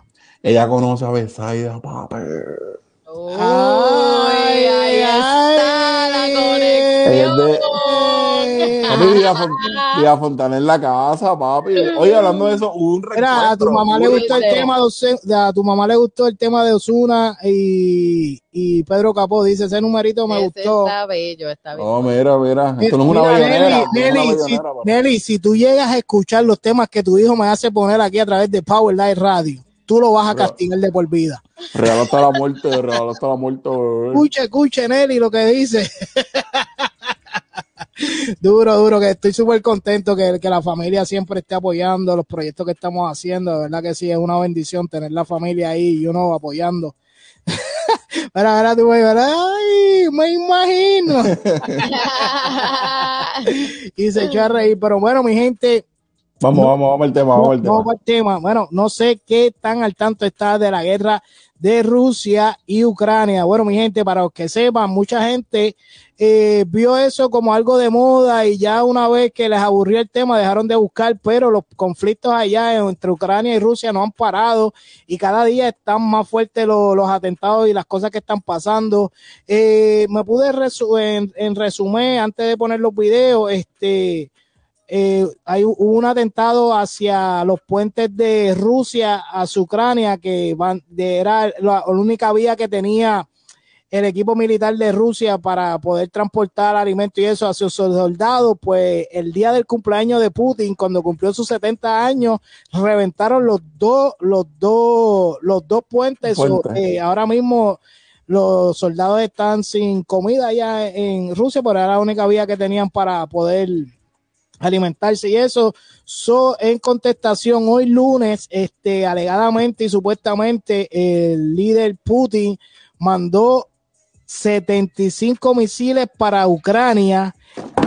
Ella conoce a Besaida, papi. Uy, Ay, ahí está la ay. conexión. Papi, Villa, Fon- Villa Fontana en la casa, papi. Oye, hablando de eso, un Mira, a tu mamá le gustó el tema de a tu mamá le gustó el tema de Osuna y, y Pedro Capó dice ese numerito me Ese gustó. está bello, está bello. No, mira, mira. Esto no es una bellonera. Nelly, no si. Nelly, si tú llegas a escuchar los temas que tu hijo me hace poner aquí a través de Power Live Radio, tú lo vas a castigar de por vida. Regalo hasta la muerte, regalo hasta la muerte. Escuche, escuche, Nelly, lo que dice. duro, duro, que estoy súper contento que, que la familia siempre esté apoyando los proyectos que estamos haciendo. De verdad que sí, es una bendición tener la familia ahí y uno apoyando. Mira, mira, tú, ay, me imagino. y se echó a reír. Pero bueno, mi gente, Vamos, vamos, vamos al tema, vamos al tema. vamos al tema. Bueno, no sé qué tan al tanto está de la guerra de Rusia y Ucrania. Bueno, mi gente, para los que sepan, mucha gente eh, vio eso como algo de moda y ya una vez que les aburrió el tema dejaron de buscar, pero los conflictos allá entre Ucrania y Rusia no han parado y cada día están más fuertes los, los atentados y las cosas que están pasando. Eh, me pude resu- en, en resumen, antes de poner los videos, este eh, hay hubo un atentado hacia los puentes de Rusia hacia Ucrania que van de, era la, la única vía que tenía el equipo militar de Rusia para poder transportar alimentos y eso hacia sus soldados, pues el día del cumpleaños de Putin, cuando cumplió sus 70 años, reventaron los dos, los dos, los dos puentes. So, Puentes. eh, ahora mismo los soldados están sin comida allá en Rusia, pero era la única vía que tenían para poder alimentarse y eso. So, en contestación, hoy lunes, este, alegadamente y supuestamente, el líder Putin mandó 75 misiles para Ucrania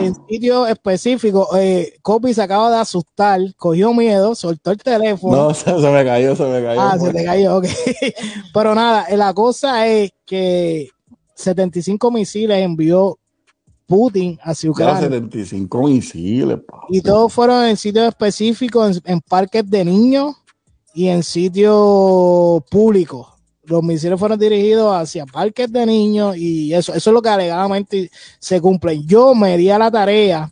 en sitios específicos. Eh, se acaba de asustar, cogió miedo, soltó el teléfono. No, se, se me cayó, se me cayó. Ah, se te cayó, ok. Pero nada, la cosa es que 75 misiles envió Putin hacia Ucrania. 75 misiles, pa. Y todos fueron en sitios específicos, en, en parques de niños y en sitios públicos. Los misiles fueron dirigidos hacia parques de niños y eso, eso es lo que alegadamente se cumple. Yo me di a la tarea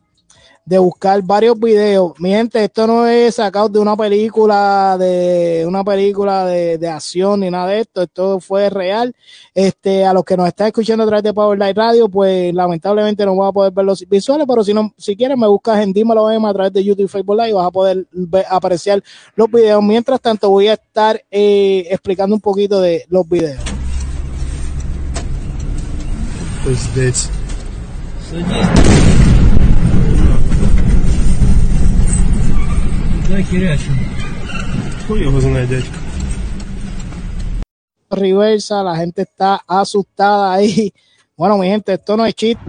de buscar varios videos. Mi gente, esto no es sacado de una película de una película de, de, acción ni nada de esto, esto fue real. Este, a los que nos están escuchando a través de Power Light Radio, pues lamentablemente no vas a poder ver los visuales, pero si no, si quieres me buscas en Dímelo M a través de YouTube y Facebook Live, vas a poder ver, apreciar los videos. Mientras tanto, voy a estar eh, explicando un poquito de los videos. Pues de hecho. Да, херячим. Хуй його знає, дядько. Reversa, la gente está asustada ahí. Bueno, mi gente, esto no es chiste.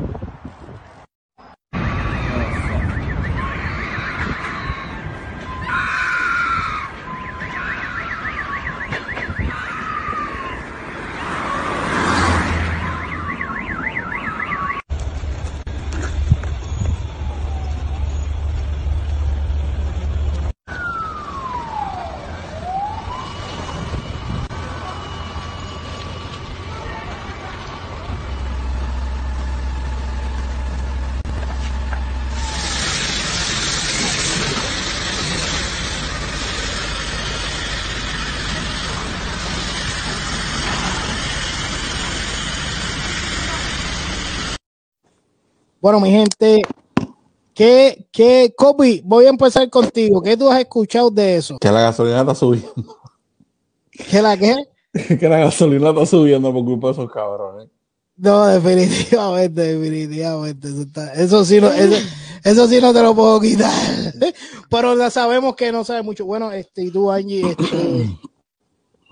Bueno, mi gente, ¿qué, qué, Kobe, voy a empezar contigo. ¿Qué tú has escuchado de eso? Que la gasolina está subiendo. ¿Qué la qué? que la gasolina está subiendo por culpa de esos cabrones. No, definitivamente, definitivamente. Eso, está- eso sí, no, eso, eso sí no te lo puedo quitar. Pero ya sabemos que no sabe mucho. Bueno, este, y tú, Angie, este,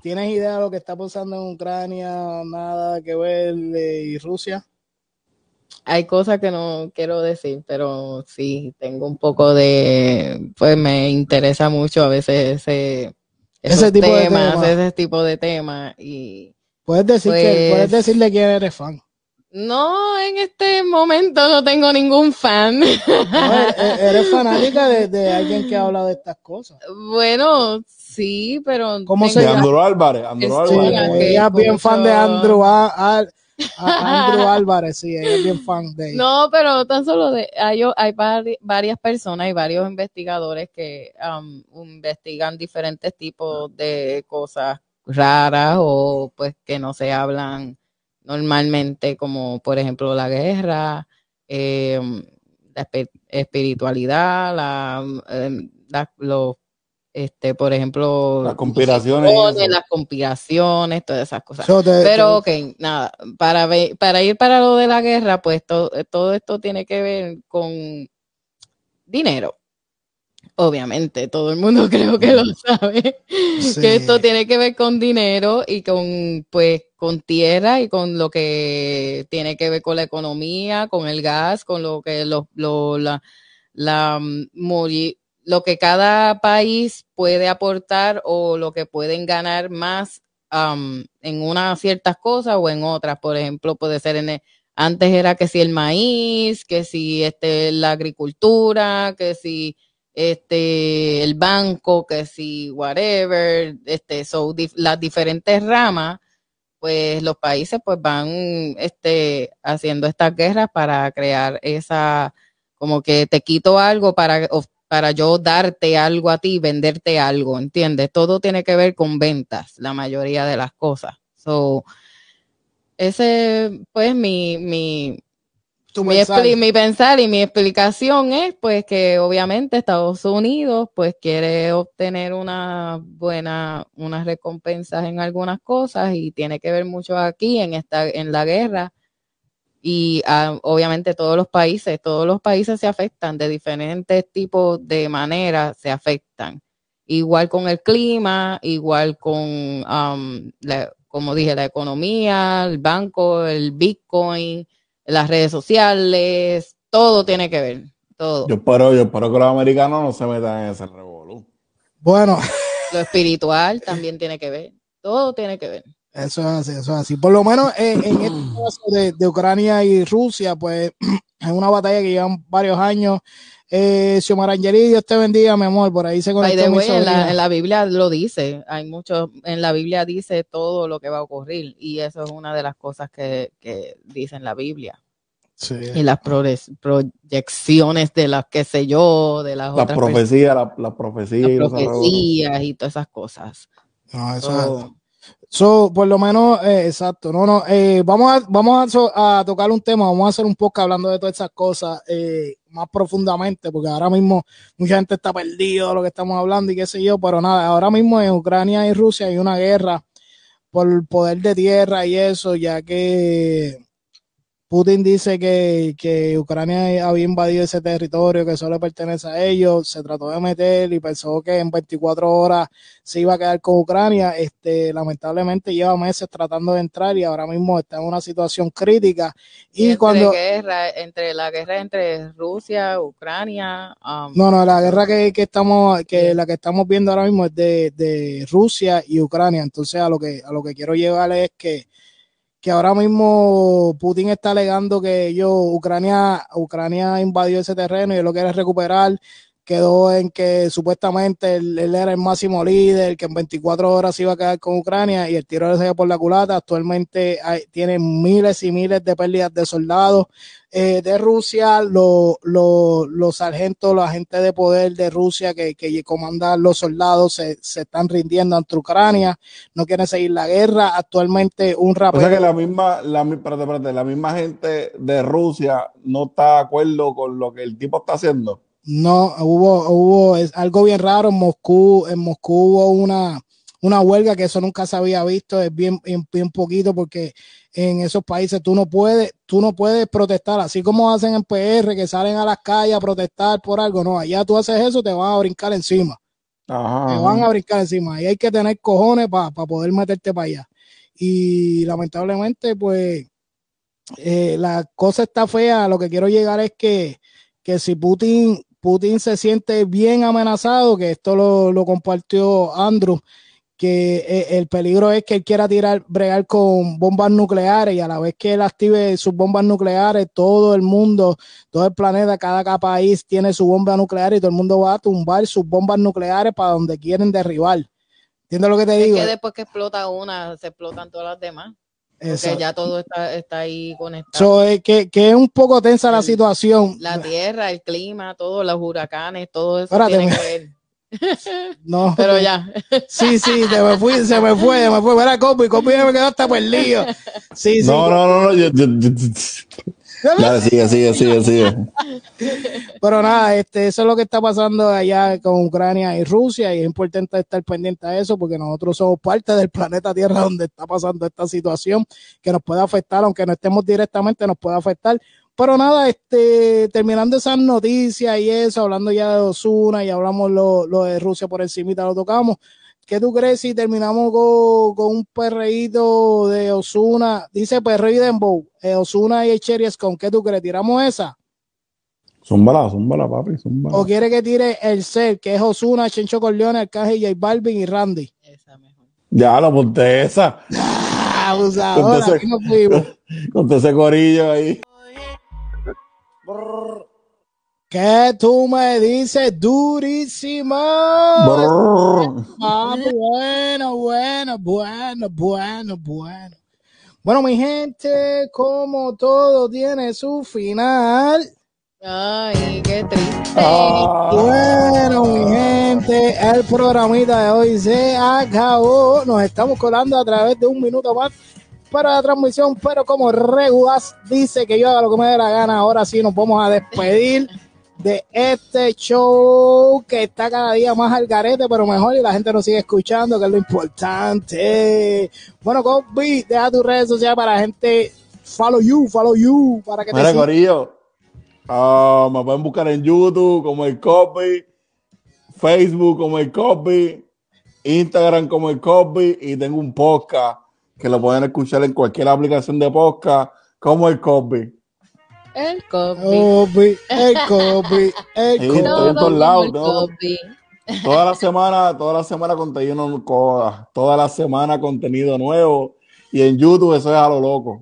¿tienes idea de lo que está pasando en Ucrania? Nada que ver eh, y Rusia. Hay cosas que no quiero decir, pero sí, tengo un poco de, pues me interesa mucho a veces ese, esos Ese tipo de temas, ese tipo de temas y Puedes decir que, Pues- puedes decirle quién eres fan. no, en este momento no tengo ningún fan. No, eres, eres fanática de, de alguien que habla de estas cosas. Bueno, sí, pero ¿Cómo tengo se llama? la- Andrew Álvarez, Andrew Sí, Sí, Álvarez. que ella es bien fan de Andrew, ah, Andrew Álvarez, sí, es bien fan de ella. No, pero tan solo de hay, hay vari- varias personas y varios investigadores que um, investigan diferentes tipos de cosas raras o pues que no se hablan normalmente, como por ejemplo la guerra, eh, la espiritualidad, la, eh, los este, por ejemplo, Las conspiraciones los las conspiraciones, todas esas cosas. So, Pero, ok, nada, para, ve- para ir para lo de la guerra, pues to- todo esto tiene que ver con dinero. Obviamente, todo el mundo creo que lo sabe, Sí. que esto tiene que ver con dinero y con, pues, con tierra y con lo que tiene que ver con la economía, con el gas, con lo que lo, lo- la, la, mm, mori- lo que cada país puede aportar o lo que pueden ganar más am, en unas ciertas cosas o en otras. Por ejemplo, puede ser en el- antes era que si el maíz, que si este la agricultura, que si este el banco, que si whatever, este so las diferentes ramas, pues los países pues van este haciendo estas guerras para crear esa como que te quito algo para para yo darte algo a ti, venderte algo, ¿entiendes? Todo tiene que ver con ventas, la mayoría de las cosas. So, ese, pues, mi, mi, mi, mi pensar y mi explicación es, pues, que obviamente Estados Unidos, pues, quiere obtener una buena, unas recompensas en algunas cosas y tiene que ver mucho aquí en esta, en la guerra. Y ah, obviamente todos los países, todos los países se afectan de diferentes tipos de maneras, se afectan. Igual con el clima, igual con, am, la- como dije, la economía, el banco, el Bitcoin, las redes sociales, todo tiene que ver, todo. Yo espero, yo espero que los americanos no se metan en ese revolú. Bueno, Lo espiritual también tiene que ver, todo tiene que ver. Eso es así, eso es así. Por lo menos eh, en este caso de, de Ucrania y Rusia, pues es una batalla que llevan varios años. Eh, Xiomara Angeli, Dios te bendiga, mi amor. Por ahí se conectó way, en la, en la Biblia lo dice, hay mucho, en la Biblia dice todo lo que va a ocurrir y eso es una de las cosas que, que dice en la Biblia. Sí. Y las proyecciones de las que sé yo, de las Las otras profecías, las las profecías y personas, los revolú. profecías y todas esas cosas. No, eso So, es So, por lo menos, eh, exacto. No, no, eh, vamos a, vamos a, tocar un tema, vamos a hacer un podcast hablando de todas esas cosas eh, más profundamente, porque ahora mismo mucha gente está perdido de lo que estamos hablando y qué sé yo, pero nada, ahora mismo en Ucrania y Rusia hay una guerra por poder de tierra y eso, ya que Putin dice que, que Ucrania había invadido ese territorio que solo pertenece a ellos, se trató de meter y pensó que en 24 horas se iba a quedar con Ucrania. Este, lamentablemente lleva meses tratando de entrar y ahora mismo está en una situación crítica. y Y, entre cuando, guerra, entre la guerra entre Rusia, Ucrania, um, no, no, la guerra que, que estamos, que la que estamos viendo ahora mismo es de, de Rusia y Ucrania. Entonces a lo que, a lo que quiero llegar es que, que ahora mismo Putin está alegando que ellos, Ucrania, Ucrania invadió ese terreno y él lo quiere recuperar. Quedó en que supuestamente él, él era el máximo líder, que en 24 horas se iba a quedar con Ucrania y el tiro le salió por la culata. Actualmente hay, tiene miles y miles de pérdidas de soldados eh, de Rusia, los los- los sargentos, los agentes de poder de Rusia que, que comandan los soldados se, se están rindiendo ante Ucrania, no quieren seguir la guerra. Actualmente un O sea rapero, que la misma, la, espérate, espérate, la misma gente de Rusia no está de acuerdo con lo que el tipo está haciendo. No, hubo, hubo es algo bien raro en Moscú, en Moscú hubo una, una huelga que eso nunca se había visto, es bien, bien, bien poquito porque en esos países tú no puedes, tú no puedes protestar, así como hacen en PR, que salen a las calles a protestar por algo, no, allá tú haces eso, te van a brincar encima. Ajá. te van a brincar encima. Y hay que tener cojones para poder meterte para allá. Y lamentablemente, pues, eh, la cosa está fea. Lo que quiero llegar es que, que si Putin, Putin se siente bien amenazado, que esto lo, lo compartió Andrew, que eh, el peligro es que él quiera tirar, bregar con bombas nucleares y a la vez que él active sus bombas nucleares, todo el mundo, todo el planeta, cada, país tiene su bomba nuclear y todo el mundo va a tumbar sus bombas nucleares para donde quieren derribar. ¿Entiendes lo que te es digo? que después que explota una, se explotan todas las demás. Porque ya todo está, está ahí conectado. So, eh, que, que es un poco tensa la El- situación. La tierra, el clima, todo, los huracanes, todo eso Espérate, tiene que ver. No. Pero ya. Sí, sí, se me fue, se me fue, se me fue. Mira, Copi, Copi me quedó hasta perdido. Sí, sí. No, no, no, no. Yo, yo- yo- Dale, sigue, sigue, sigue, sigue. Pero nada, este, eso es lo que está pasando allá con Ucrania y Rusia y es importante estar pendiente a eso porque nosotros somos parte del planeta Tierra donde está pasando esta situación que nos puede afectar, aunque no estemos directamente, nos puede afectar. Pero nada, este, terminando esas noticias y eso, hablando ya de Osuna y hablamos lo, lo de Rusia por encima, lo tocamos. ¿Qué tú crees si terminamos con, con un perreíto de Osuna? Dice perreo y dembow, eh, Osuna y el Cherry con ¿qué tú crees? ¿Tiramos esa? Zúmbala, zúmbala, papi, zúmbala. ¿O quiere que tire el ser, que es Osuna, Chencho Corleone, Arcángel, J Balvin y Randy? Esa mejor. Ya lo ponte esa. Ah, abusadora, Entonces- aquí nos fuimos. Con todo ese corillo ahí. ¿Qué tú me dices? Durísimo. Ah, bueno, bueno, bueno, bueno, bueno. Bueno, mi gente, como todo tiene su final. Ay, qué triste. Ah. Bueno, mi gente, el programita de hoy se acabó. Nos estamos colando a través de un minuto más para la transmisión, pero como Regulas dice que yo haga lo que me dé la gana, ahora sí nos vamos a despedir de este show que está cada día más al garete, pero mejor y la gente nos sigue escuchando, que es lo importante. Bueno, Kobe, deja tus redes sociales para la gente. Follow you, follow you, para que te Mira, sigan. Corillo. ah, me pueden buscar en YouTube como el Copy, Facebook como el Copy, Instagram como el Copy y tengo un podcast que lo pueden escuchar en cualquier aplicación de podcast como el Copy. El copy. Kobe, el Kobe, el Kobe. estoy en Todo todos lados, el ¿no? copy. Toda la semana, toda la semana contenido, co- toda la semana contenido nuevo y en YouTube eso es a lo loco.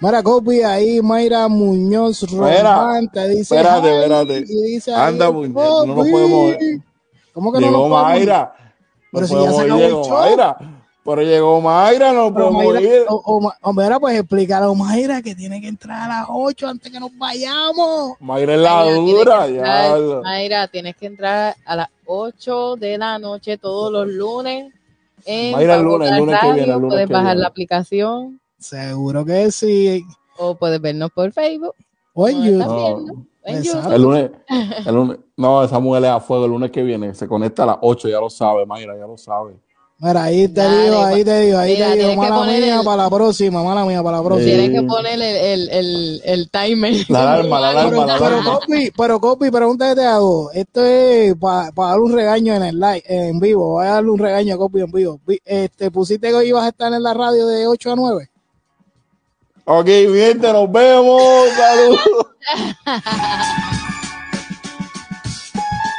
Mira, Kobe, ahí Mayra Muñoz Román te dice. espérate, espérate. y dice Anda, Muñoz, no nos podemos- ¿Cómo que no Llegó nos podemos? Mayra. Pero No si ya se acabó el show. Mayra. Pero llegó Mayra, no Pero podemos Mayra, ir. o, o, o Mayra, pues explicar a Mayra que tiene que entrar a las 8 antes que nos vayamos. Mayra es la Mayra, dura, ya. Mayra, tienes que entrar a las 8 de la noche todos los lunes. En Mayra, el lunes, el lunes que viene, el lunes Puedes que bajar viene. la aplicación Seguro que sí. o puedes vernos por Facebook. O en. YouTube. El lunes, el lunes, no, esa mujer es a fuego el lunes que viene. Se conecta a las 8, ya lo sabe, Mayra, ya lo sabe. Mira, ahí te Dale, digo, ahí pa- te digo, ahí Mira, te digo, mala mía el- para la próxima, mala mía para la próxima. Tienes que poner el, el, el, el timer. La alarma, la alarma, Pero, la pero, alarma. Copi, pero Copi, pregunta que te hago. Esto es para dar un regaño en el live, en vivo. Voy a darle un regaño a Copi en vivo. Vi- Este, pusiste que hoy ibas a estar en la radio de 8 a 9. Ok, mi gente, nos vemos. Saludos.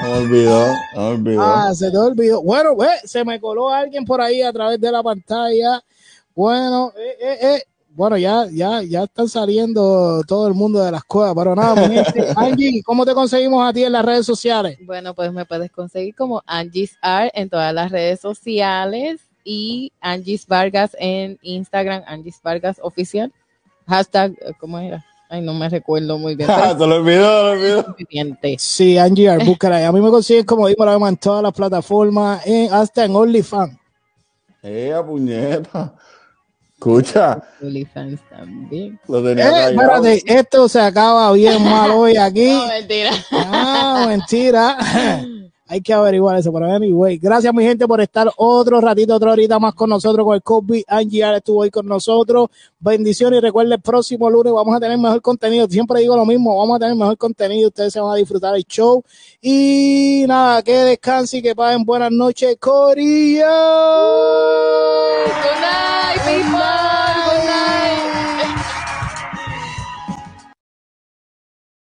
Me olvidó, me olvidó. Ah, se te olvidó. Bueno, ve, se me coló alguien por ahí a través de la pantalla. Bueno, eh, eh, eh. Bueno, ya, ya, ya están saliendo todo el mundo de las cuevas, pero nada, mi gente. Angie, ¿cómo te conseguimos a ti en las redes sociales? Bueno, pues me puedes conseguir como Angie's Art en todas las redes sociales y Angie's Vargas en Instagram, Angie's Vargas oficial. Hashtag, eh, ¿cómo era? Ay, no me recuerdo muy bien. Se lo olvidó, lo olvidó. Sí, Angie ahí. A mí me consiguen como Dímelo Emma en todas las plataformas, en- hasta en OnlyFans. Eh, puñeta. Escucha, OnlyFans también. lo tenía Eh, espérate, esto se acaba bien mal hoy aquí. No, mentira. Ah, mentira. Hay que averiguar eso, pero anyway. Gracias, mi gente, por estar otro ratito, otra horita más con nosotros, con el Kobe. Angie Ara estuvo hoy con nosotros. Bendiciones y recuerden, el próximo lunes vamos a tener mejor contenido. Siempre digo lo mismo, vamos a tener mejor contenido. Ustedes se van a disfrutar el show. Y nada, que descansen y que pasen buenas noches, Corillo.